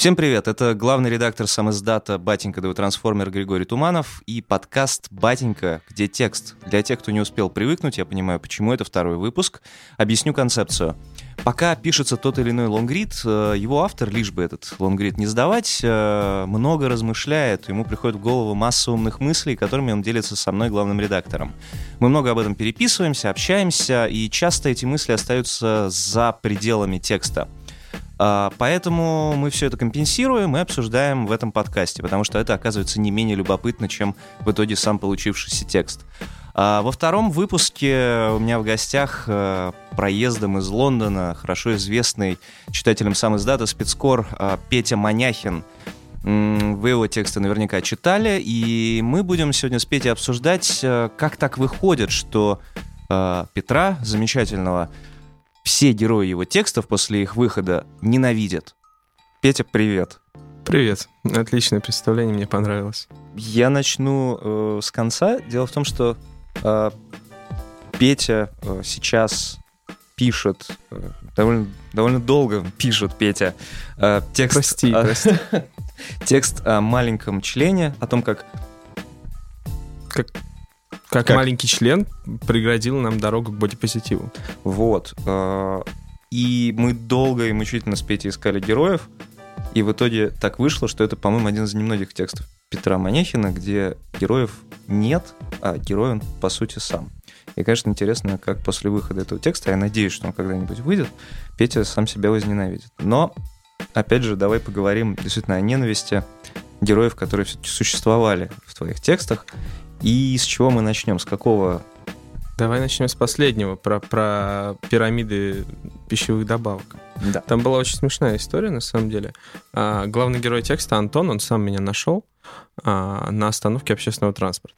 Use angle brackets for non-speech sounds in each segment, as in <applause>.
Всем привет, это главный редактор самоиздата «Батенька да трансформер» Григорий Туманов и подкаст «Батенька», где текст. Для тех, кто не успел привыкнуть, я понимаю, почему это второй выпуск, объясню концепцию. Пока пишется тот или иной лонгрид, э, его автор, лишь бы этот лонгрид не сдавать, э, много размышляет, ему приходит в голову масса умных мыслей, которыми он делится со мной, главным редактором. Мы много об этом переписываемся, общаемся, и часто эти мысли остаются за пределами текста. А, поэтому мы все это компенсируем и обсуждаем в этом подкасте, потому что это оказывается не менее любопытно, чем в итоге сам получившийся текст. А во втором выпуске у меня в гостях э, проездом из Лондона хорошо известный читателям сам издата спецкор э, Петя Маняхин. Вы его тексты наверняка читали, и мы будем сегодня с Петей обсуждать, э, как так выходит, что Петра, замечательного все герои его текстов после их выхода ненавидят. Петя, привет. Привет. Отличное представление, мне понравилось. Я начну э, с конца. Дело в том, что э, Петя э, сейчас пишет, э, довольно, довольно долго пишет Петя э, текст, прости, э, прости. <laughs> текст о маленьком члене, о том, как... Как как, как маленький член преградил нам дорогу к бодипозитиву. Вот. Э, и мы долго и мучительно с Петей искали героев, и в итоге так вышло, что это, по-моему, один из немногих текстов Петра Манехина, где героев нет, а герой он, по сути, сам. И, конечно, интересно, как после выхода этого текста, я надеюсь, что он когда-нибудь выйдет, Петя сам себя возненавидит. Но, опять же, давай поговорим действительно о ненависти героев, которые все-таки существовали в твоих текстах, и с чего мы начнем? С какого? Давай начнем с последнего, про, про пирамиды пищевых добавок. Да. Там была очень смешная история, на самом деле. А, главный герой текста Антон, он сам меня нашел а, на остановке общественного транспорта.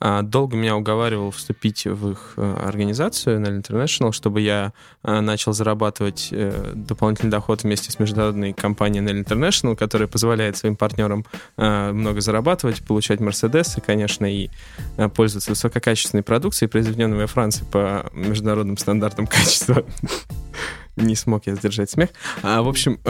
А, долго меня уговаривал вступить в их э, организацию NL International, чтобы я э, начал зарабатывать э, дополнительный доход вместе с международной компанией NL International, которая позволяет своим партнерам много зарабатывать, получать Мерседесы, конечно, и пользоваться высококачественной продукцией, произведенной во Франции по международным стандартам качества. <laughs> Не смог я сдержать смех. А, в общем,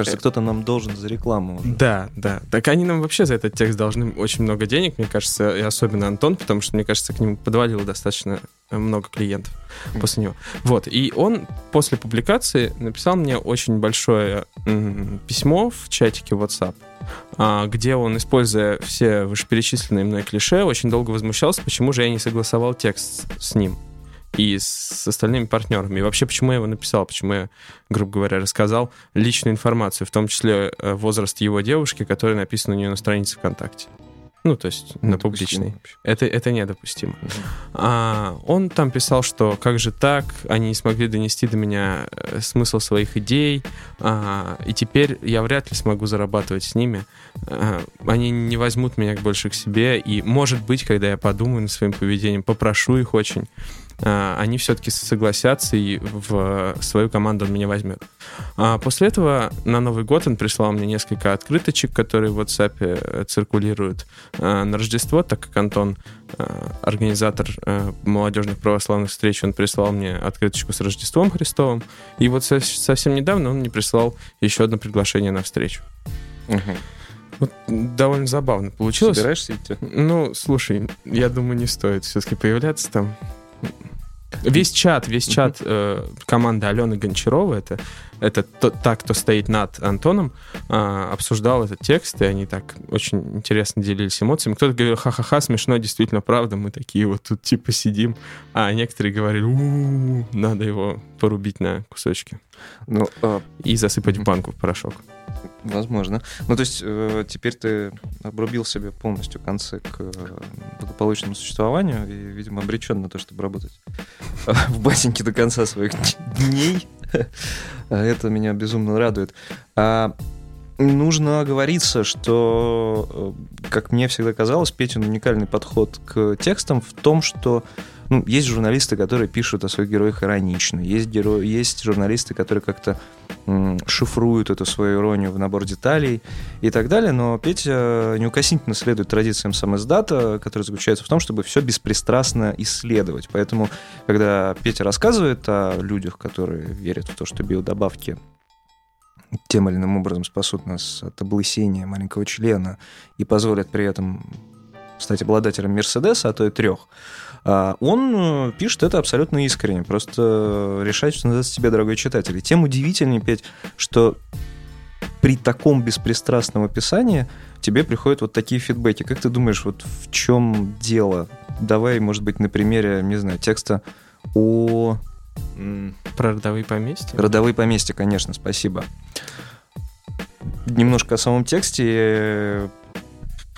Кажется, кто-то нам должен за рекламу уже. Да, да. Так они нам вообще за этот текст должны очень много денег, мне кажется, и особенно Антон, потому что, мне кажется, к нему подвалило достаточно много клиентов после него. Вот, и он после публикации написал мне очень большое письмо в чатике WhatsApp, а, где он, используя все вышеперечисленные мной клише, очень долго возмущался, почему же я не согласовал текст с ним и с остальными партнерами. И вообще, почему я его написал, почему я, грубо говоря, рассказал личную информацию, в том числе э, возраст его девушки, которая написана у нее на странице ВКонтакте. Ну, то есть на публичной. Это, это недопустимо. Угу. А, он там писал, что как же так, они не смогли донести до меня э, смысл своих идей, а, и теперь я вряд ли смогу зарабатывать с ними. А, они не возьмут меня больше к себе, и, может быть, когда я подумаю над своим поведением, попрошу их очень, они все-таки согласятся и в свою команду он меня возьмет. А после этого на Новый год он прислал мне несколько открыточек, которые в WhatsApp э, циркулируют а, на Рождество, так как Антон, организатор молодежных православных встреч, он прислал мне открыточку с Рождеством Христовым. И вот совсем недавно он мне прислал еще одно приглашение на встречу. Угу. Вот довольно забавно получилось. Собираешься идти? Ну, слушай, я думаю, не стоит все-таки появляться там. Весь чат, весь чат э, команды Алены Гончаровой, это, это то, та, кто стоит над Антоном, э, обсуждал этот текст, и они так очень интересно делились эмоциями. Кто-то говорил, ха-ха-ха, смешно, действительно, правда, мы такие вот тут типа сидим. А некоторые говорили, у-у-у, надо его порубить на кусочки. Ну, э... И засыпать в банку в порошок. Возможно. Ну, то есть э, теперь ты обрубил себе полностью концы к э, благополучному существованию и, видимо, обречен на то, чтобы работать <laughs> в басеньке до конца своих дней. Это меня безумно радует. А нужно оговориться, что, э, как мне всегда казалось, Петин уникальный подход к текстам в том, что ну, есть журналисты, которые пишут о своих героях иронично, есть, геро... есть журналисты, которые как-то шифруют эту свою иронию в набор деталей и так далее, но Петя неукоснительно следует традициям сам издата, который заключается в том, чтобы все беспристрастно исследовать. Поэтому, когда Петя рассказывает о людях, которые верят в то, что биодобавки тем или иным образом спасут нас от облысения маленького члена и позволят при этом стать обладателем Мерседеса, а то и трех, он э, пишет это абсолютно искренне, просто решает, что называется тебе, дорогой читатель. И тем удивительнее, Петь, что при таком беспристрастном описании тебе приходят вот такие фидбэки. Как ты думаешь, вот в чем дело? Давай, может быть, на примере, не знаю, текста о... Про родовые поместья? Родовые поместья, конечно, спасибо. Немножко о самом тексте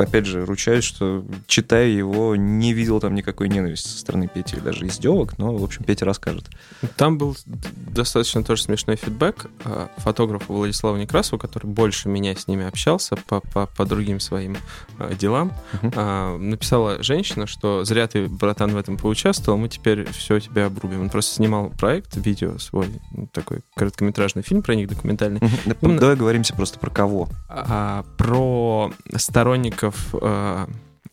опять же, ручаюсь, что, читая его, не видел там никакой ненависти со стороны Пети, даже издевок, но, в общем, Петя расскажет. Там был достаточно тоже смешной фидбэк а, фотографу Владиславу Некрасову, который больше меня с ними общался по, по, по другим своим а, делам. Uh-huh. Написала женщина, что зря ты, братан, в этом поучаствовал, мы теперь все тебя обрубим. Он просто снимал проект, видео свой, такой короткометражный фильм про них, документальный. Uh-huh. Давай говоримся просто про кого. Про сторонников авторов э,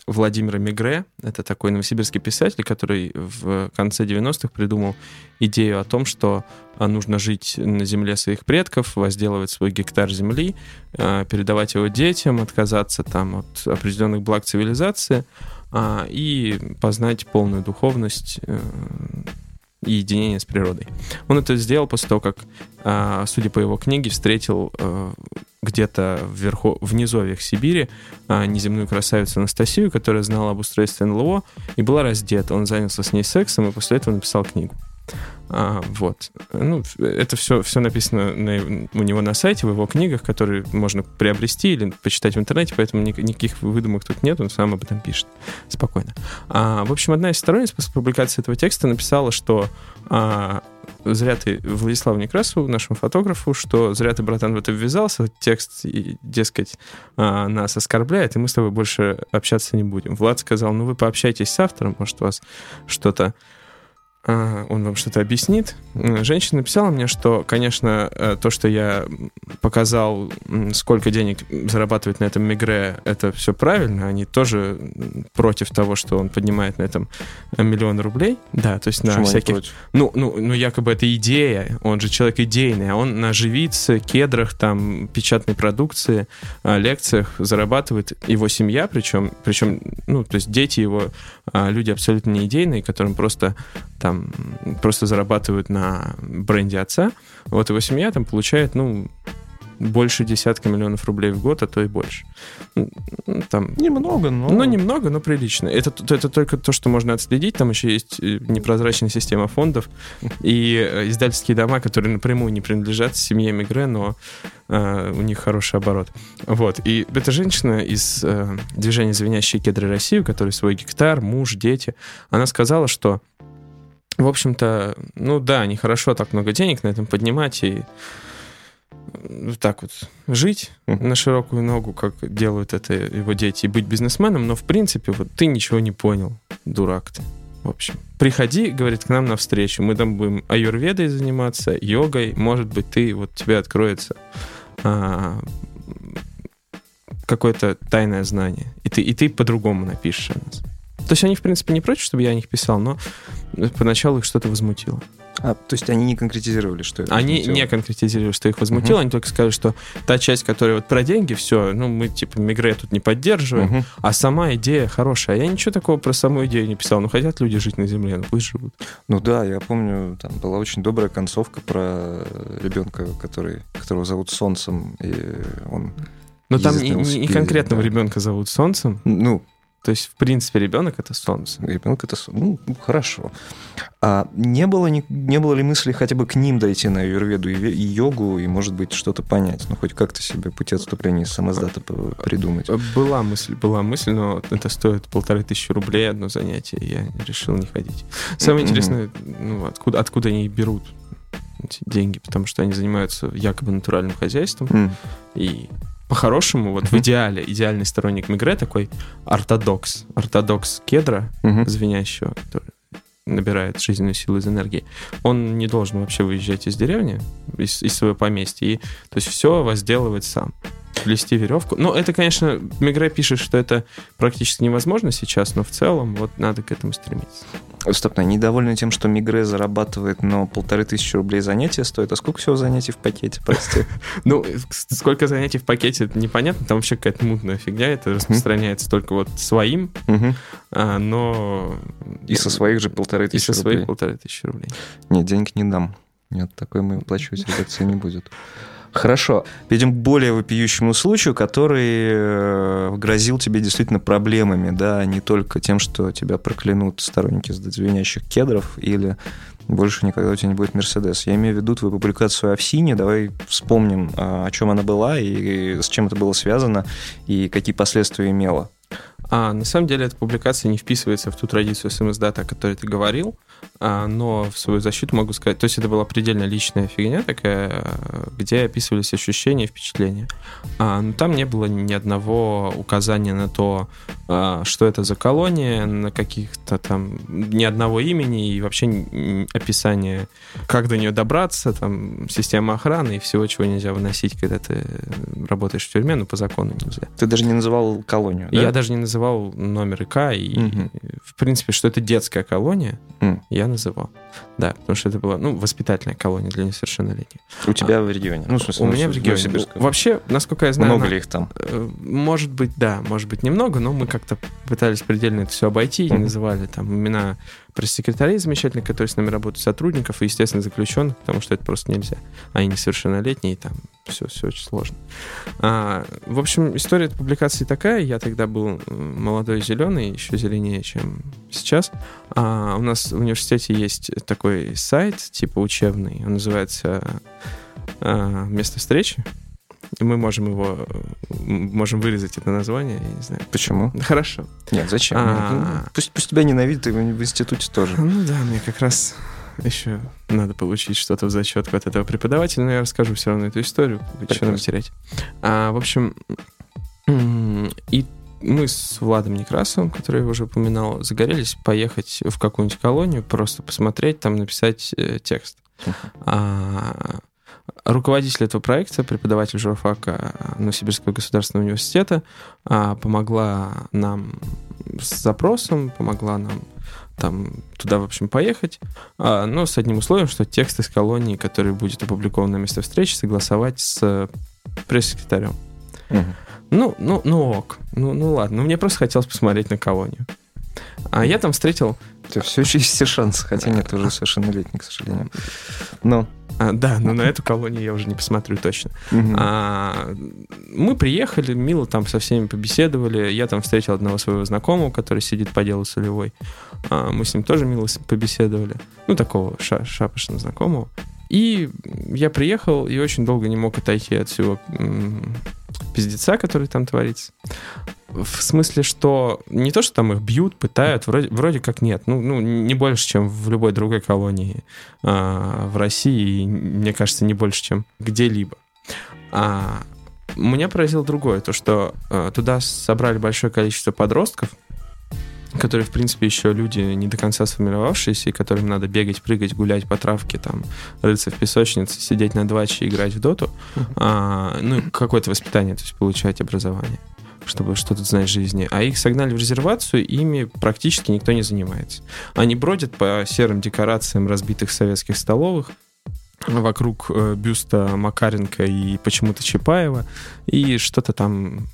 Владимира Мигре. Это такой новосибирский писатель, который в конце 90-х придумал идею о том, что э, нужно жить на земле своих предков, возделывать свой гектар земли, э, передавать его детям, отказаться там от определенных благ цивилизации и познать полную духовность единение с природой. Он это сделал после того, как, а, судя по его книге, встретил а, где-то вверху, в низовьях Сибири а, неземную красавицу Анастасию, которая знала об устройстве НЛО и была раздета. Он занялся с ней сексом и после этого написал книгу. А, вот. Ну, это все, все написано на, у него на сайте, в его книгах, которые можно приобрести или почитать в интернете, поэтому никаких выдумок тут нет, он сам об этом пишет. Спокойно. А, в общем, одна из сторонниц после публикации этого текста написала, что а, зря ты Владиславу Некрасову, нашему фотографу, что зря ты, братан, в это ввязался, текст, дескать, а, нас оскорбляет, и мы с тобой больше общаться не будем. Влад сказал, ну вы пообщайтесь с автором, может, у вас что-то он вам что-то объяснит. Женщина написала мне, что, конечно, э, то, что я показал, сколько денег зарабатывает на этом Мигре, это все правильно. Они тоже против того, что он поднимает на этом миллион рублей. Да, то есть Почему на всяких... Ну, ну, ну, якобы это идея. Он же человек идейный, а он на живице, кедрах, там, печатной продукции, лекциях зарабатывает его семья, причем, причем, ну, то есть дети его, а, люди абсолютно не идейные, которым просто там просто зарабатывают на бренде отца. Вот его семья там получает, ну, больше десятка миллионов рублей в год, а то и больше. Ну, там, немного, но... Ну, немного, но прилично. Это, это только то, что можно отследить. Там еще есть э, непрозрачная система фондов и э, издательские дома, которые напрямую не принадлежат семье Мигре, но э, у них хороший оборот. Вот. И эта женщина из э, движения «Звенящие кедры России», у которой свой гектар, муж, дети, она сказала, что в общем-то, ну да, нехорошо так много денег на этом поднимать и так вот жить uh-huh. на широкую ногу, как делают это его дети, и быть бизнесменом, но в принципе вот ты ничего не понял, дурак ты. В общем, приходи, говорит, к нам на встречу. Мы там будем аюрведой заниматься, йогой. Может быть, ты вот тебе откроется а, какое-то тайное знание, и ты и ты по-другому напишешь о нас. То есть они, в принципе, не против, чтобы я о них писал, но поначалу их что-то возмутило. А, то есть они не конкретизировали, что это Они возмутило? не конкретизировали, что их возмутило, угу. они только сказали, что та часть, которая вот про деньги, все, ну, мы, типа, Мигре тут не поддерживаем, угу. а сама идея хорошая. Я ничего такого про саму идею не писал. Ну, хотят люди жить на Земле, ну, пусть живут. Ну да, я помню, там была очень добрая концовка про ребенка, который, которого зовут Солнцем, и он... Но там не, не конкретного да. ребенка зовут Солнцем. Ну, то есть, в принципе, ребенок это солнце. Ребенок это солнце. Ну, хорошо. А не было, не, не было ли мысли хотя бы к ним дойти на юрведу и, и йогу, и, может быть, что-то понять? Ну, хоть как-то себе пути отступления из самоздата придумать? Была мысль, была мысль, но это стоит полторы тысячи рублей одно занятие, я решил не ходить. Самое mm-hmm. интересное, ну, откуда, откуда они берут эти деньги, потому что они занимаются якобы натуральным хозяйством, mm. и по-хорошему, вот uh-huh. в идеале, идеальный сторонник Мигре такой ортодокс. Ортодокс кедра, uh-huh. звенящего, который набирает жизненную силу из энергии, он не должен вообще выезжать из деревни, из, из своего поместья, и то есть все возделывать сам. Плести веревку. Ну, это, конечно, Мигре пишет, что это практически невозможно сейчас, но в целом вот надо к этому стремиться. Стоп, ну, недовольны тем, что Мигре зарабатывает, но полторы тысячи рублей занятия стоит. А сколько всего занятий в пакете, прости? <laughs> Ну, сколько занятий в пакете, это непонятно. Там вообще какая-то мутная фигня. Это распространяется только вот своим, а, но... И со своих же полторы тысячи рублей. И со своих полторы тысячи рублей. Нет, денег не дам. Нет, такой мы оплачивать редакции не будет. Хорошо. Перейдем к более вопиющему случаю, который э, грозил тебе действительно проблемами, да, не только тем, что тебя проклянут сторонники звенящих кедров или больше никогда у тебя не будет Мерседес. Я имею в виду твою публикацию о Овсине. Давай вспомним, а, о чем она была и с чем это было связано, и какие последствия имела. А, на самом деле эта публикация не вписывается в ту традицию СМС-дата, о которой ты говорил. А, но в свою защиту могу сказать, то есть это была предельно личная фигня такая, где описывались ощущения, впечатления. А, но там не было ни одного указания на то, а, что это за колония, на каких-то там ни одного имени и вообще описание, как до нее добраться, там система охраны и всего, чего нельзя выносить, когда ты работаешь в тюрьме, но по закону нельзя. Ты даже не называл колонию, да? Я даже не называл номер ИК, и угу. в принципе, что это детская колония, mm. я называл. Да, потому что это была, ну, воспитательная колония для несовершеннолетних. У тебя а, в регионе? Ну, в смысле, у меня в регионе. Вообще, насколько я знаю... Много она, ли их там? Э, может быть, да, может быть, немного, но мы как-то пытались предельно это все обойти, mm-hmm. называли там имена пресс-секретарей замечательных, которые с нами работают, сотрудников и, естественно, заключенных, потому что это просто нельзя. Они несовершеннолетние, там все, все очень сложно. А, в общем, история этой публикации такая. Я тогда был молодой зеленый, еще зеленее, чем сейчас. А, у нас в университете есть такой сайт, типа учебный, он называется а, «Место встречи». И мы можем его, можем вырезать это название, я не знаю. Почему? Хорошо. Нет, зачем? А... Ну, пусть, пусть тебя ненавидят и в институте тоже. Ну да, мне как раз еще надо получить что-то в зачетку от этого преподавателя, но я расскажу все равно эту историю, что нам терять. А, в общем, и мы с Владом Некрасовым, который я уже упоминал, загорелись поехать в какую-нибудь колонию, просто посмотреть, там написать э, текст. А, руководитель этого проекта, преподаватель журфака Новосибирского государственного университета, а, помогла нам с запросом, помогла нам там туда, в общем, поехать, а, но с одним условием, что текст из колонии, который будет опубликован на место встречи, согласовать с пресс-секретарем. Угу. Ну, ну, ну ок. Ну, ну ладно. Ну, мне просто хотелось посмотреть на колонию. А я там встретил... Это все еще есть все шансы, хотя нет, уже совершеннолетний, к сожалению. Но... А, да, но на эту колонию я уже не посмотрю точно. А, мы приехали, мило там со всеми побеседовали. Я там встретил одного своего знакомого, который сидит по делу солевой. А, мы с ним тоже мило побеседовали. Ну, такого ша шапошного знакомого. И я приехал и очень долго не мог отойти от всего пиздеца, который там творится. В смысле, что не то, что там их бьют, пытают, вроде, вроде как нет. Ну, ну, не больше, чем в любой другой колонии а, в России, и, мне кажется, не больше, чем где-либо. А, меня поразило другое, то, что а, туда собрали большое количество подростков, которые, в принципе, еще люди не до конца сформировавшиеся, и которым надо бегать, прыгать, гулять по травке, там, рыться в песочнице, сидеть на дваче играть в доту, а, ну, какое-то воспитание, то есть получать образование чтобы что-то знать в жизни. А их согнали в резервацию, ими практически никто не занимается. Они бродят по серым декорациям разбитых советских столовых, вокруг э, бюста Макаренко и почему-то Чапаева, и что-то там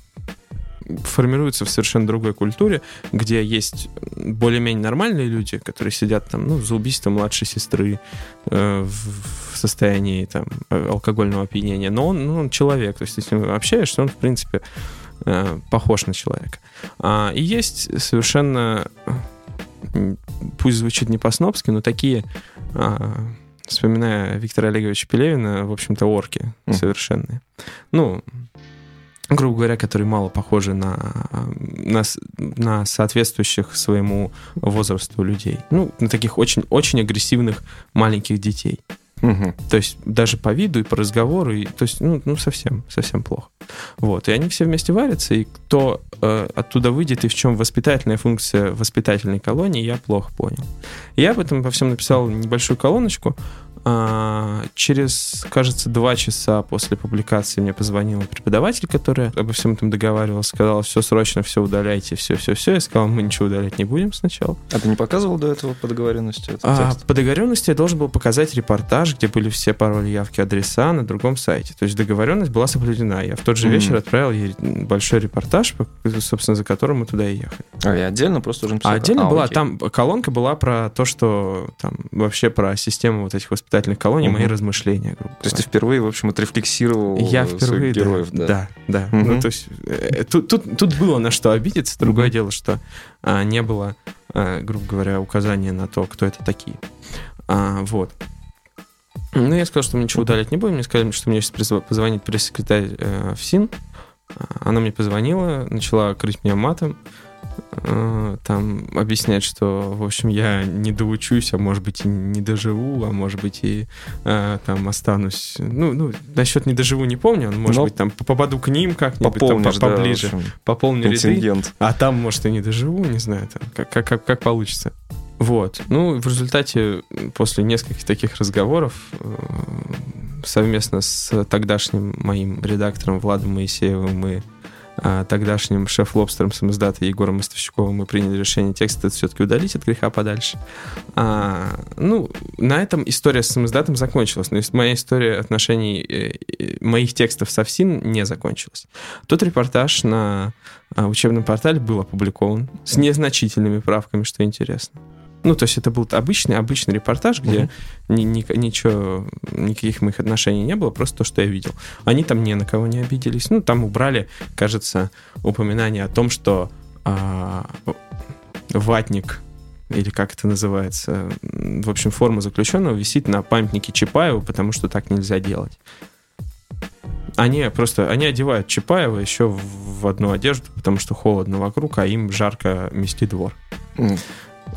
формируется в совершенно другой культуре, где есть более-менее нормальные люди, которые сидят там, ну, за убийство младшей сестры э, в, состоянии там алкогольного опьянения, но он, ну, он человек, то есть если он общаешься, он, в принципе, э, похож на человека. А, и есть совершенно, пусть звучит не по-снобски, но такие а, вспоминая Виктора Олеговича Пелевина, в общем-то, орки mm. совершенные. Ну, грубо говоря, которые мало похожи на, на, на соответствующих своему возрасту людей. Ну, на таких очень, очень агрессивных маленьких детей. Угу. То есть даже по виду и по разговору, и, то есть, ну, ну совсем, совсем плохо. Вот. И они все вместе варятся, и кто э, оттуда выйдет, и в чем воспитательная функция воспитательной колонии, я плохо понял. Я об этом во всем написал небольшую колоночку, через, кажется, два часа после публикации мне позвонил преподаватель, который обо всем этом договаривался, сказал, все срочно, все удаляйте, все-все-все. Я сказал, мы ничего удалять не будем сначала. А ты не показывал до этого по договоренности этот А, текст? по договоренности я должен был показать репортаж, где были все пароли, явки, адреса на другом сайте. То есть договоренность была соблюдена. Я в тот же Мгм. вечер отправил ей большой репортаж, по- собственно, за которым мы туда и ехали. А, и отдельно просто уже написал? А отдельно А, была, окей. там колонка была про то, что там вообще про систему вот этих воспитательных колоний, мои Мгм. размышления, грубо То есть ты впервые, в общем, отрефлексировал Я своих впервые, да, героев, да, да. да. Мгм. Ну, то есть э, тут, тут, тут было на что обидеться. Другое Мгм. дело, что а, не было, а, грубо говоря, указания на то, кто это такие. А, вот. Ну, я сказал, что мы ничего удалять не будем. Мне сказали, что мне сейчас позвонит пресс-секретарь э, ФСИН. А, Она мне позвонила, начала крыть меня матом, э, там объяснять, что, в общем, я не доучусь, а может быть и не доживу, а может быть и э, там останусь. Ну, ну, насчет не доживу не помню, может Но быть там попаду к ним как-нибудь там, по- да, поближе, общем, пополню ряды. А там, может, и не доживу, не знаю, там, как, как, как, как получится. Вот. Ну, в результате, после нескольких таких разговоров, э, совместно с тогдашним моим редактором Владом Моисеевым а, тогдашним шеф-лобстером самоздата Егором Мостовщиковым мы приняли решение текст этот все-таки удалить от греха подальше. А, ну, на этом история с самоздатом закончилась. Но моя история отношений э, э, моих текстов со ФСИН не закончилась. Тот репортаж на а, учебном портале был опубликован с незначительными правками, что интересно. Ну, то есть это был обычный, обычный репортаж, где ни- ни- ничего, никаких моих отношений не было, просто то, что я видел. Они там ни на кого не обиделись. Ну, там убрали, кажется, упоминание о том, что а, ватник или как это называется, в общем, форма заключенного висит на памятнике Чапаеву, потому что так нельзя делать. Они просто, они одевают Чапаева еще в одну одежду, потому что холодно вокруг, а им жарко мести двор. М.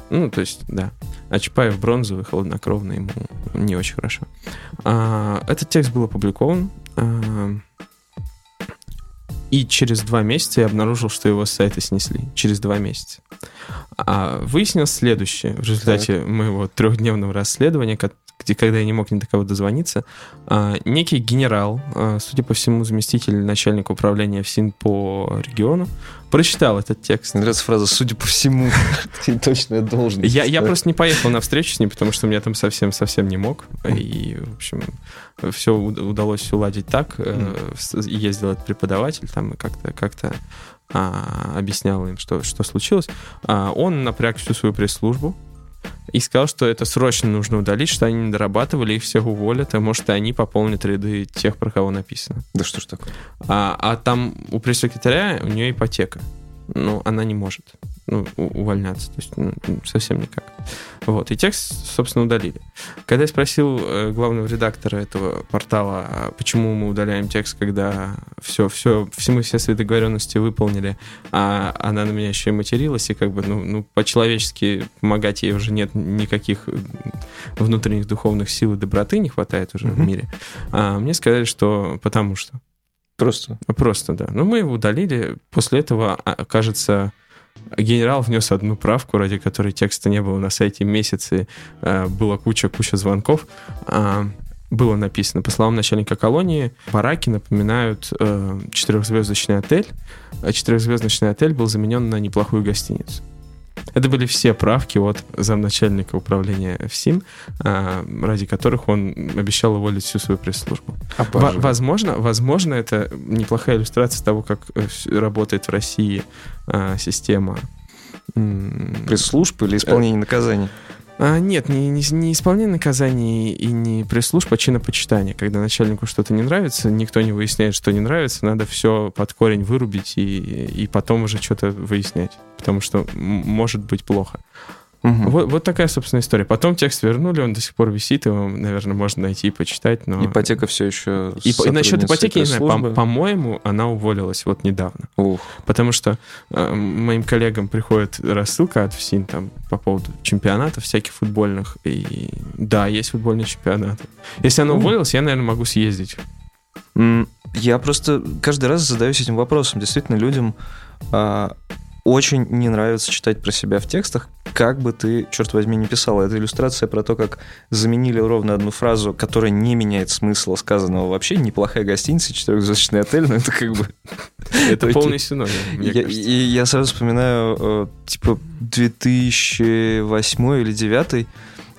Ну, то есть, да. А Чапаев бронзовый, холоднокровный, ему не очень хорошо. А, этот текст был опубликован. а, и через два месяца я обнаружил, что его с сайта снесли. Через два месяца. А, выяснилось следующее. В результате моего трехдневного расследования, где, когда я не мог ни до кого дозвониться, а, некий генерал, а, судя по всему, заместитель начальника управления ФСИН по региону, прочитал этот текст. Мне нравится фраза «судя по всему». <laughs> Ты точно должен. Я, я просто не поехал на встречу с ним, потому что меня там совсем-совсем не мог. И, в общем, все удалось уладить так. Э, Ездил этот преподаватель там и как-то как объяснял им, что, что случилось. А он напряг всю свою пресс-службу и сказал, что это срочно нужно удалить, что они не дорабатывали, их всех уволят, а может, и они пополнят ряды тех, про кого написано. Да что ж такое? А, а там у пресс-секретаря у нее ипотека. Ну, она не может ну, увольняться. То есть ну, совсем никак. Вот. И текст, собственно, удалили. Когда я спросил э, главного редактора этого портала, а почему мы удаляем текст, когда все, все, все мы все свои договоренности выполнили, а она на меня еще и материлась, и как бы, ну, ну по-человечески помогать ей уже нет никаких внутренних духовных сил и доброты не хватает уже в Мгм. мире. А мне сказали, что потому что. Просто. Просто, да. Ну, мы его удалили. После этого, а, кажется, генерал внес одну правку, ради которой текста не было на сайте месяцы. э, Была куча-куча звонков. А, Было написано, по словам начальника колонии, бараки напоминают э, четырехзвездочный отель. А четырехзвездочный отель был заменен на неплохую гостиницу. Это были все правки от замначальника управления ФСИН, а, ради которых он обещал уволить всю свою пресс-службу. Во- Возможно, возможно, это неплохая иллюстрация того, как э, работает в России а, система. Пресс-служб или исполнение наказаний? А, нет, не, не, не исполнение наказаний и не пресс-служба, а чинопочитание. Когда начальнику что-то не нравится, никто не выясняет, что не нравится, надо все под корень вырубить и, и потом уже что-то выяснять. Потому что может быть плохо. Мгм. Вот, вот такая, собственно, история. Потом текст вернули, он до сих пор висит, его, наверное, можно найти и почитать, но... Ипотека все еще И, и насчет ипотеки, не знаю, по- по-моему, она уволилась вот недавно. Ух. Потому что э, моим коллегам приходит рассылка от ФСИН там, по поводу чемпионатов всяких футбольных. И да, есть футбольные чемпионаты. Если она уволилась, я, наверное, могу съездить. Я просто каждый раз задаюсь этим вопросом. Действительно, людям а, очень не нравится читать про себя в текстах. как бы ты, черт возьми, не писал. Это иллюстрация про то, как заменили ровно одну фразу, которая не меняет смысла сказанного вообще. Неплохая гостиница, четырехзвездочный отель, но это как бы... <laughs> Это полный синоним, я, И я сразу вспоминаю, э, типа, 2008 или 2009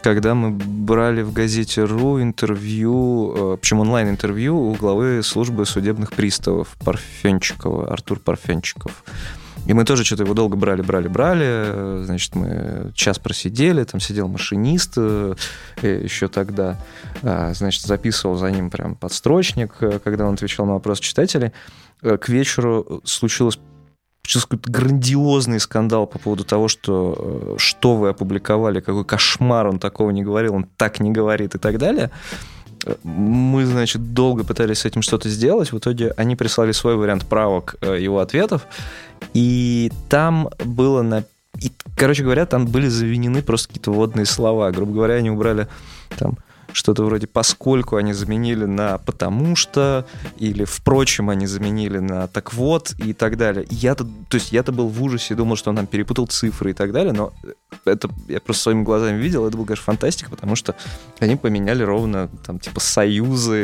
когда мы брали в газете РУ интервью, э, причем онлайн-интервью у главы службы судебных приставов Парфенчикова, Артур Парфенчиков. И мы тоже что-то его долго брали, брали, брали. Значит, мы час просидели, там сидел машинист э, еще тогда. А, значит, записывал за ним прям подстрочник, э, когда он отвечал на вопросы читателей. К вечеру случилось сейчас какой-то грандиозный скандал по поводу того, что что вы опубликовали, какой кошмар, он такого не говорил, он так не говорит и так далее. Мы, значит, долго пытались с этим что-то сделать. В итоге они прислали свой вариант правок э, его ответов. И там было на и, короче говоря, там были завинены просто какие-то водные слова. Грубо говоря, они убрали там что-то вроде «поскольку» они заменили на «потому что», или «впрочем» они заменили на «так вот» и так далее. Я-то, то есть я-то был в ужасе, думал, что он там перепутал цифры и так далее, но это я просто своими глазами видел, это был, конечно, фантастика, потому что они поменяли ровно там типа союзы,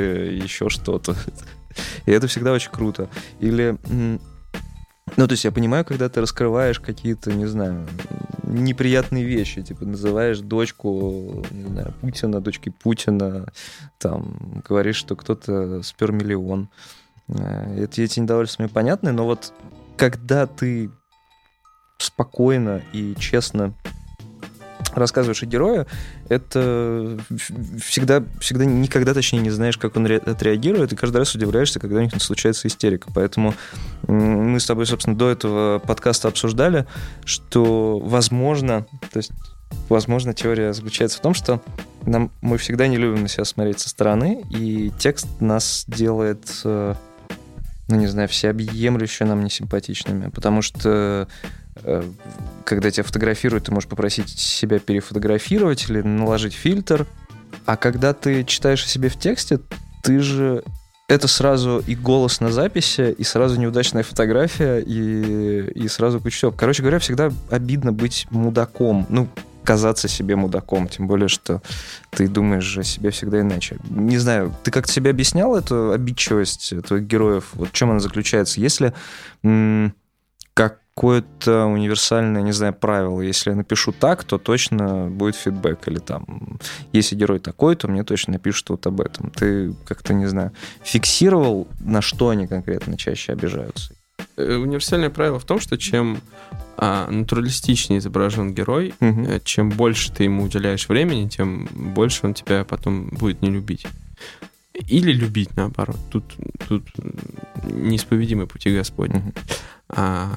еще что-то. И это всегда очень круто. Или ну, то есть я понимаю, когда ты раскрываешь какие-то, не знаю, неприятные вещи, типа называешь дочку, не знаю, Путина, дочки Путина, там, говоришь, что кто-то спер миллион. Э, это эти недовольства мне понятны, но вот когда ты спокойно и честно рассказываешь о герое, это всегда, всегда никогда, точнее, не знаешь, как он отреагирует, и каждый раз удивляешься, когда у них случается истерика. Поэтому мы с тобой, собственно, до этого подкаста обсуждали, что возможно, то есть возможно, теория заключается в том, что нам, мы всегда не любим на себя смотреть со стороны, и текст нас делает, э, ну, не знаю, всеобъемлюще нам несимпатичными, потому что когда тебя фотографируют, ты можешь попросить себя перефотографировать или наложить фильтр. А когда ты читаешь о себе в тексте, ты же это сразу и голос на записи, и сразу неудачная фотография, и, и сразу куча всего. Короче говоря, всегда обидно быть мудаком. Ну, казаться себе мудаком, тем более, что ты думаешь о себе всегда иначе. Не знаю, ты как-то себе объяснял эту обидчивость твоих героев? Вот в чем она заключается? Если м- какое-то универсальное, не знаю, правило. Если я напишу так, то точно будет фидбэк. Или там, если герой такой, то мне точно напишут вот об этом. Ты как-то, не знаю, фиксировал, на что они конкретно чаще обижаются? Э, универсальное правило в том, что чем а, натуралистичнее изображен герой, угу. чем больше ты ему уделяешь времени, тем больше он тебя потом будет не любить. Или любить, наоборот. Тут, тут неисповедимы пути Господни. Угу. А,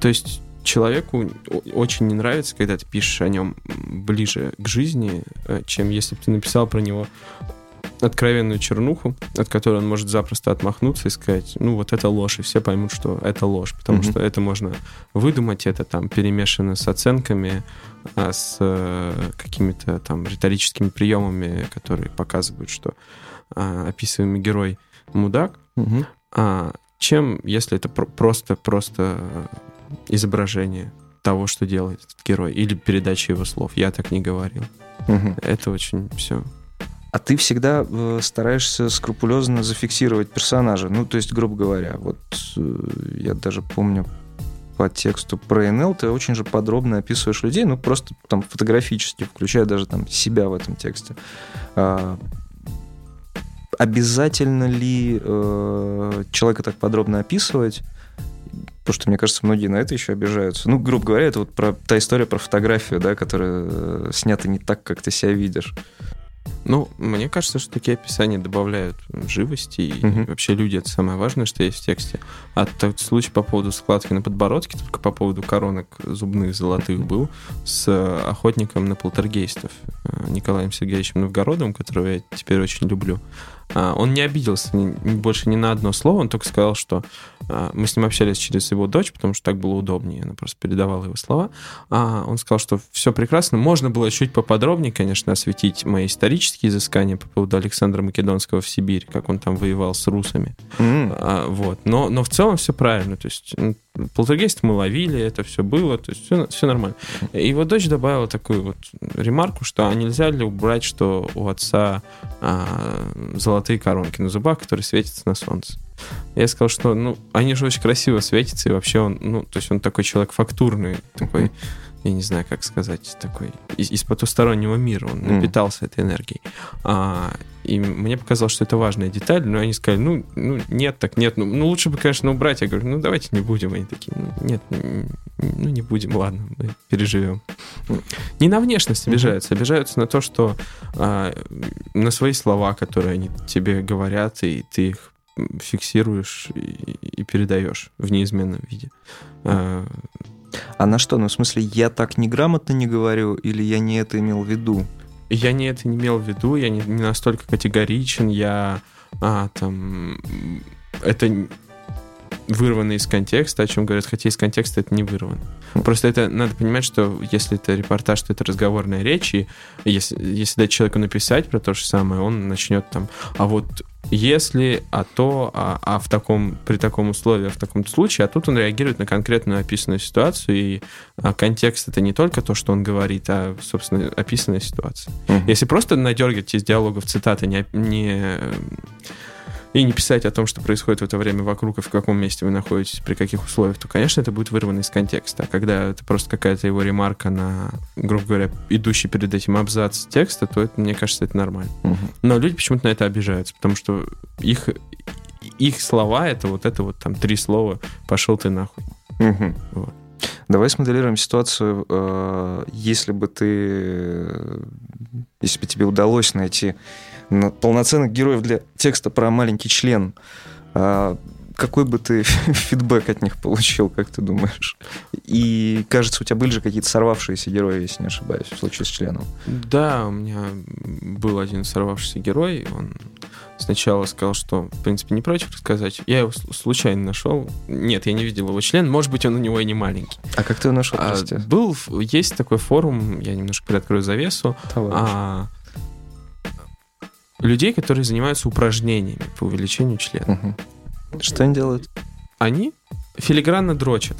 то есть человеку очень не нравится, когда ты пишешь о нем ближе к жизни, э, чем если бы ты написал про него откровенную чернуху, от которой он может запросто отмахнуться и сказать, ну вот это ложь, и все поймут, что это ложь, потому mm-hmm. что это можно выдумать, это там перемешано с оценками, а, с э, какими-то там риторическими приемами, которые показывают, что а, описываемый герой мудак. Mm-hmm. А, чем если это просто-просто изображение того, что делает этот герой, или передача его слов. Я так не говорил. Угу. Это очень все. А ты всегда э, стараешься скрупулезно зафиксировать персонажа. Ну, то есть, грубо говоря, вот э, я даже помню по тексту про НЛ ты очень же подробно описываешь людей, ну, просто там фотографически, включая даже там себя в этом тексте. А, обязательно ли э, человека так подробно описывать? Потому что, мне кажется, многие на это еще обижаются. Ну, грубо говоря, это вот про та история про фотографию, да, которая э, снята не так, как ты себя видишь. Ну, мне кажется, что такие описания добавляют живости, и угу. вообще люди это самое важное, что есть в тексте. А тот случай по поводу складки на подбородке, только по поводу коронок зубных золотых был с охотником на полтергейстов э, Николаем Сергеевичем Новгородовым, которого я теперь очень люблю. А, он не обиделся больше ни на одно слово, он только сказал, что а, мы с ним общались через его дочь, потому что так было удобнее, она просто передавала его слова. А, он сказал, что все прекрасно, можно было чуть поподробнее, конечно, осветить мои исторические изыскания по поводу Александра Македонского в Сибирь, как он там воевал с русами. А, вот. но, но в целом все правильно. То есть м, полтергейст мы ловили, это все было, то есть все, все нормально. И его дочь добавила такую вот ремарку, что а нельзя ли убрать, что у отца а, золотые коронки на зубах, которые светятся на солнце. Я сказал, что ну, они же очень красиво светятся, и вообще он, ну, то есть он такой человек фактурный, такой, я не знаю, как сказать, такой из, из потустороннего мира, он Мгм. напитался этой энергией. А, и мне показалось, что это важная деталь, но они сказали, ну, ну нет, так нет, ну, ну, лучше бы, конечно, убрать. Я говорю, ну давайте не будем. Они такие, ну нет, н- ну не будем, ладно, мы переживем. Не на внешность обижаются, обижаются на то, что а, на свои слова, которые они тебе говорят, и ты их фиксируешь и, и передаешь в неизменном виде. А, А на что? Ну, в смысле, я так неграмотно не говорю, или я не это имел в виду? Я не это не имел в виду, я не, не настолько категоричен, я а, там это вырвано из контекста, о чем говорят, хотя из контекста это не вырвано. Просто это надо понимать, что если это репортаж, то это разговорная речь, и если, если дать человеку написать про то же самое, он начнет там, а вот если, а то, а, а в таком, при таком условии, а в таком случае, а тут он реагирует на конкретную описанную ситуацию, и а, контекст это не только то, что он говорит, а, собственно, описанная ситуация. Мгм. Если просто надергать из диалогов цитаты не, не, и не писать о том, что происходит в это время вокруг и в каком месте вы находитесь, при каких условиях, то, конечно, это будет вырвано из контекста. А когда это просто какая-то его ремарка на, грубо говоря, идущий перед этим абзац текста, то это, мне кажется, это нормально. Мгм. Но люди почему-то на это обижаются, потому что их, их слова это вот это вот там три слова «пошел ты нахуй». Мгм. Вот. Давай смоделируем ситуацию, э, если бы ты, э, если бы тебе удалось найти на- полноценных героев для текста про маленький член, а, какой бы ты <laughs> фидбэк от них получил, как ты думаешь? И, кажется, у тебя были же какие-то сорвавшиеся герои, если не ошибаюсь, в случае с членом. Да, у меня был один сорвавшийся герой. Он сначала сказал, что, в принципе, не против рассказать. Я его случайно нашел. Нет, я не видел его член. Может быть, он у него и не маленький. А как ты его нашел, А, был, есть такой форум, я немножко приоткрою завесу, Товарищ. а, людей, которые занимаются упражнениями по увеличению члена. Мгм. Что они делают? Они филигранно дрочат.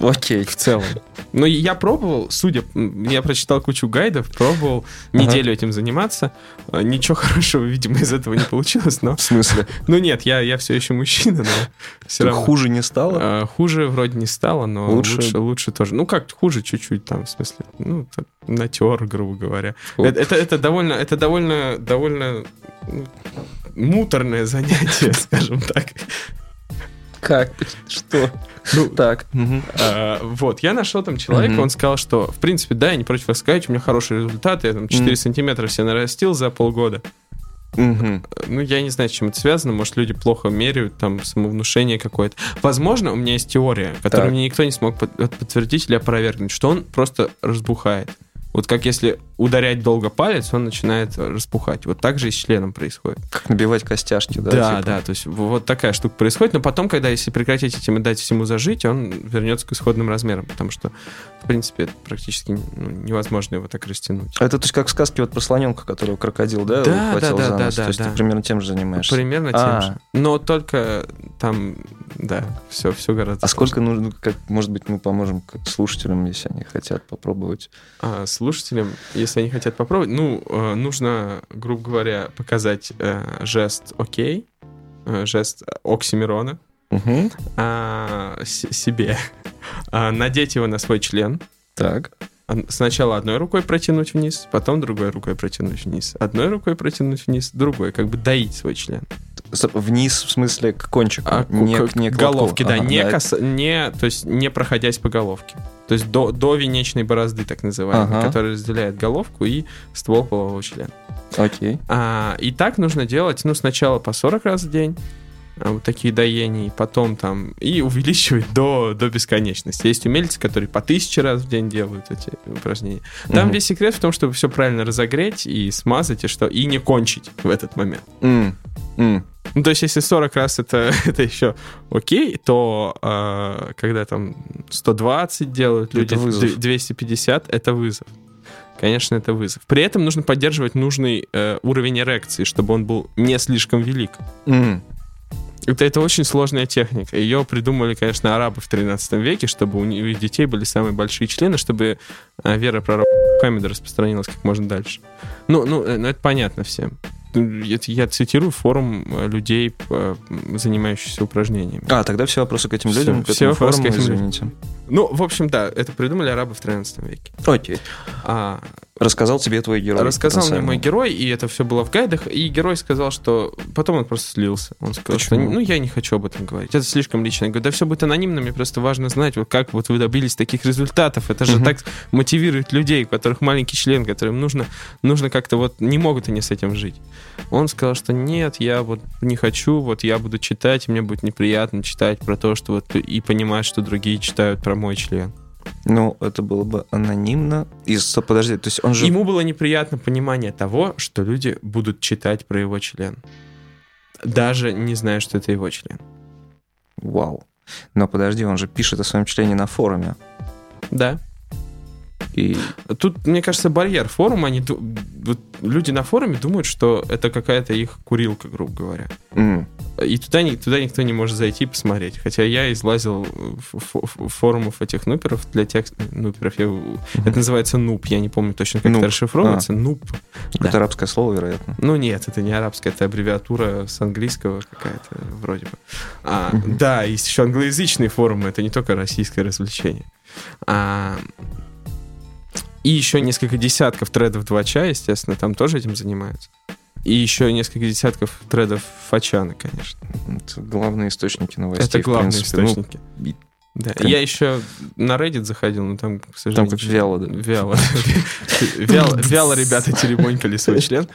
Окей. в целом. Но я пробовал, судя, я прочитал кучу гайдов, пробовал неделю этим заниматься. А, Ничего <laughs> хорошего, видимо, из этого не получилось, но... В смысле? <laughs> Ну нет, я, я все еще мужчина, но все Так равно. хуже не стало? А, Хуже вроде не стало, но Лучше? лучше, лучше, тоже. Ну как, хуже чуть-чуть там, в смысле, ну, так, натер, грубо говоря. Это, это, это довольно, это довольно, довольно муторное занятие, <laughs> скажем так. Как? Что? Ну, Так. А, вот, я нашел там человека, он сказал, что, в принципе, да, я не против вас сказать, у меня хорошие результаты, я там 4 Мгм. сантиметра все нарастил за полгода. Ну, я не знаю, с чем это связано, может, люди плохо меряют, там, самовнушение какое-то. Возможно, у меня есть теория, которую Так. мне никто не смог под- подтвердить или опровергнуть, что он просто разбухает. Вот как если ударять долго палец, он начинает распухать. Вот так же и с членом происходит. Как набивать костяшки, да? Да, типа? да, то есть вот такая штука происходит, но потом, когда если прекратить этим и дать всему зажить, он вернется к исходным размерам, потому что, в принципе, это практически ну, невозможно его так растянуть. Это то есть как в сказке вот про слоненка, которого крокодил, да, Да, ухватил да, за да, нос? да, То есть да. ты примерно тем же занимаешься. Примерно тем А. же. Но только там, да, все, все гораздо А сколько сложнее. нужно, как, может быть, мы поможем слушателям, если они хотят попробовать? А слушателям, если они хотят попробовать, ну, э, нужно, грубо говоря, показать э, жест «Окей», э, жест Оксимирона Мгм. а, с- себе, а, надеть его на свой член, Так. Сначала одной рукой протянуть вниз, потом другой рукой протянуть вниз. Одной рукой протянуть вниз, другой, как бы доить свой член. Вниз, в смысле, к кончику, А, не, к, не к головке, да, Ага, не, да, кас- не, то есть не проходясь по головке. То есть до, до венечной борозды, так называемой, Ага. которая разделяет головку и ствол полового члена. Окей. А, и так нужно делать, ну, сначала по 40 раз в день, а, вот такие доения, потом там, и увеличивать до, до бесконечности. Есть умельцы, которые по тысяче раз в день делают эти упражнения. Там Мгм. весь секрет в том, чтобы все правильно разогреть и смазать, и, что, и не кончить в этот момент. М, м. Ну, то есть, если 40 раз это, <laughs> это еще окей, то а, когда там 120 делают Это люди, вызов. д- 250 это вызов. конечно, это вызов. При этом нужно поддерживать нужный э, уровень эрекции, чтобы он был не слишком велик. М. Это, это очень сложная техника. Ее придумали, конечно, арабы в 13 веке, чтобы у них детей были самые большие члены, чтобы э, вера пророка Мухаммеда распространилась как можно дальше. Ну, ну, э, ну, это понятно всем. Это Я цитирую форум э, людей, э, занимающихся упражнениями. А, тогда все вопросы к этим Всё, людям, к все этому вопросы к форуму, этим людям. извините. Ну, в общем, да, это придумали арабы в 13 веке. Окей. А, Рассказал тебе твой герой. рассказал мне мой герой, и это все было в гайдах, и герой сказал, что... Потом он просто слился. Он сказал, что Почему? ну, я не хочу об этом говорить. Это слишком лично. Я говорю, да все будет анонимно, мне просто важно знать, вот как вот вы добились таких результатов. Это же так мотивирует людей, у которых маленький член, которым нужно, нужно как-то вот... Не могут они с этим жить. Он сказал, что нет, я вот не хочу, вот я буду читать, и мне будет неприятно читать про то, что вот... И понимать, что другие читают про мой член. Ну, это было бы анонимно. И, подожди, то есть он же... Ему было неприятно понимание того, что люди будут читать про его член. Даже не зная, что это его член. Вау. Но подожди, он же пишет о своем члене на форуме. Да. И Тут, мне кажется, барьер форума. Они, вот люди на форуме думают, что это какая-то их курилка, грубо говоря. м, И туда, туда никто не может зайти и посмотреть. Хотя я излазил форумов этих нуперов для текст... Нуперов. Я... Это называется нуп. Я не помню точно, как Нуп. это расшифровывается. Нуп. какое-то Да. арабское слово, вероятно. Ну нет, это не арабская, это аббревиатура с английского какая-то вроде бы. А, Мгм. Да, есть еще англоязычные форумы, это не только российское развлечение. А, и еще несколько десятков тредов 2ча, естественно, там тоже этим занимаются. И еще несколько десятков тредов Фачана, конечно. Это главные источники новостей. это главные принципе. Ну, источники. и- Да. прям- Я еще на Reddit заходил, но там, к там сожалению... как вяло, да. Вяло, <laughs> вяло ребята теребонькали свой член.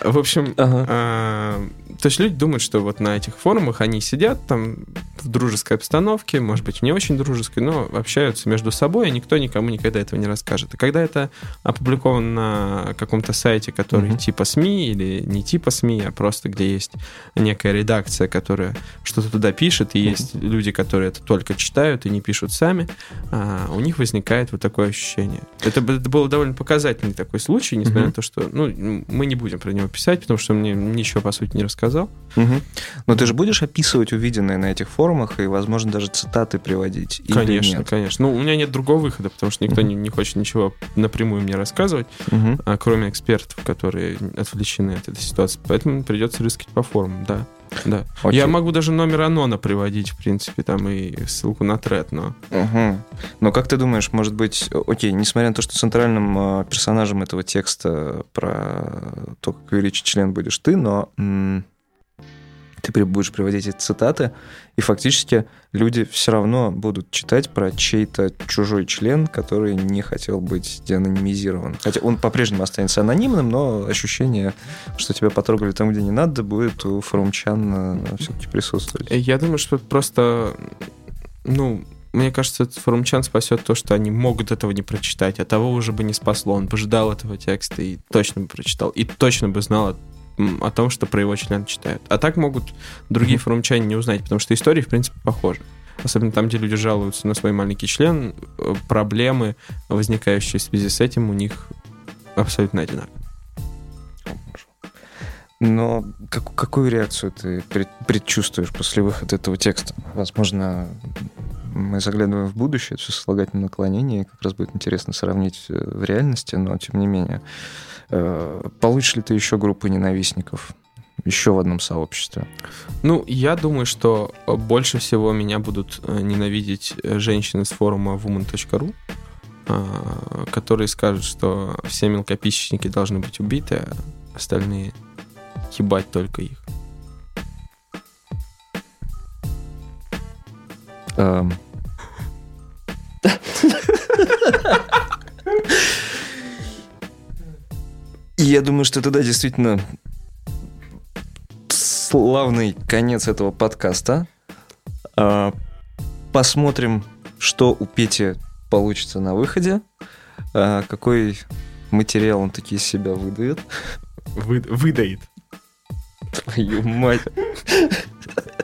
В общем, Ага. а, то есть люди думают, что вот на этих форумах они сидят там в дружеской обстановке, может быть, не очень дружеской, но общаются между собой, и никто никому никогда этого не расскажет. И когда это опубликовано на каком-то сайте, который Мгм. типа СМИ или не типа СМИ, а просто где есть некая редакция, которая что-то туда пишет, и Мгм. есть люди, которые это только читают и не пишут сами, а, у них возникает вот такое ощущение. Это, это был довольно показательный такой случай, несмотря Мгм. на то, что ну, мы не будем про него писать, потому что мне ничего, по сути, не рассказал. Мгм. Но ты же будешь описывать увиденное на этих форумах и, возможно, даже цитаты приводить? конечно, нет? конечно. Ну, у меня нет другого выхода, потому что никто Мгм. не, не хочет ничего напрямую мне рассказывать, Мгм. а, кроме экспертов, которые отвлечены от этой ситуации. Поэтому придется рискать по форумам, да. Да. Окей. Я могу даже номер Анона приводить, в принципе, там и ссылку на тред, но Мгм. Но как ты думаешь, может быть, окей, несмотря на то, что центральным э, персонажем этого текста про то, как увеличить член будешь ты, но м, ты будешь приводить эти цитаты, и фактически люди все равно будут читать про чей-то чужой член, который не хотел быть деанонимизирован. Хотя он по-прежнему останется анонимным, но ощущение, что тебя потрогали там, где не надо, будет у форумчан все-таки присутствовать. Э, Я думаю, что просто, ну, мне кажется, форумчан спасет то, что они могут этого не прочитать, а того уже бы не спасло. Он бы ждал этого текста и точно бы прочитал, и точно бы знал о, том, что про его член читают. А так могут другие форумчане не узнать, потому что истории, в принципе, похожи. Особенно там, где люди жалуются на свой маленький член, э, проблемы, возникающие в связи с этим, у них абсолютно одинаковые. Но как- какую реакцию ты пред- предчувствуешь после выхода этого текста? Возможно, мы заглядываем в будущее, это все сослагательное наклонение, и как раз будет интересно сравнить э, в реальности, но тем не менее. Э, Получишь ли ты еще группы ненавистников? Еще в одном сообществе? Ну, я думаю, что э, больше всего меня будут э, ненавидеть женщины с форума woman.ru, а, которые скажут, что все мелкописечники должны быть убиты, а остальные ебать только их. Эм. <laughs> И я думаю, что это, да, действительно славный конец этого подкаста. А, Посмотрим, что у Пети получится на выходе, а, какой материал он таки из себя выдает. Вы- выдает. Твою мать.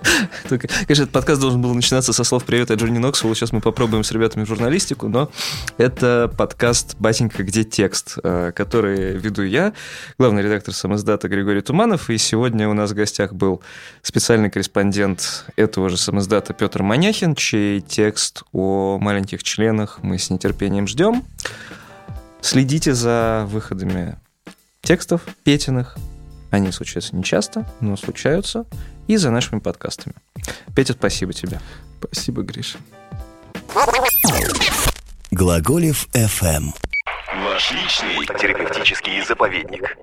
<laughs> Только, конечно, этот подкаст должен был начинаться со слов «Привет, я Джонни Ноксвелл». Сейчас мы попробуем с ребятами журналистику, но это подкаст «Батенька, где текст?», э, который веду я, главный редактор самоздата Григорий Туманов, и сегодня у нас в гостях был специальный корреспондент этого же самоздата Петр Маняхин, чей текст о маленьких членах мы с нетерпением ждем. Следите за выходами текстов Петиных, они случаются не часто, но случаются. И за нашими подкастами. Петя, спасибо тебе. Спасибо, Гриша. Глаголев FM. Ваш личный терапевтический заповедник.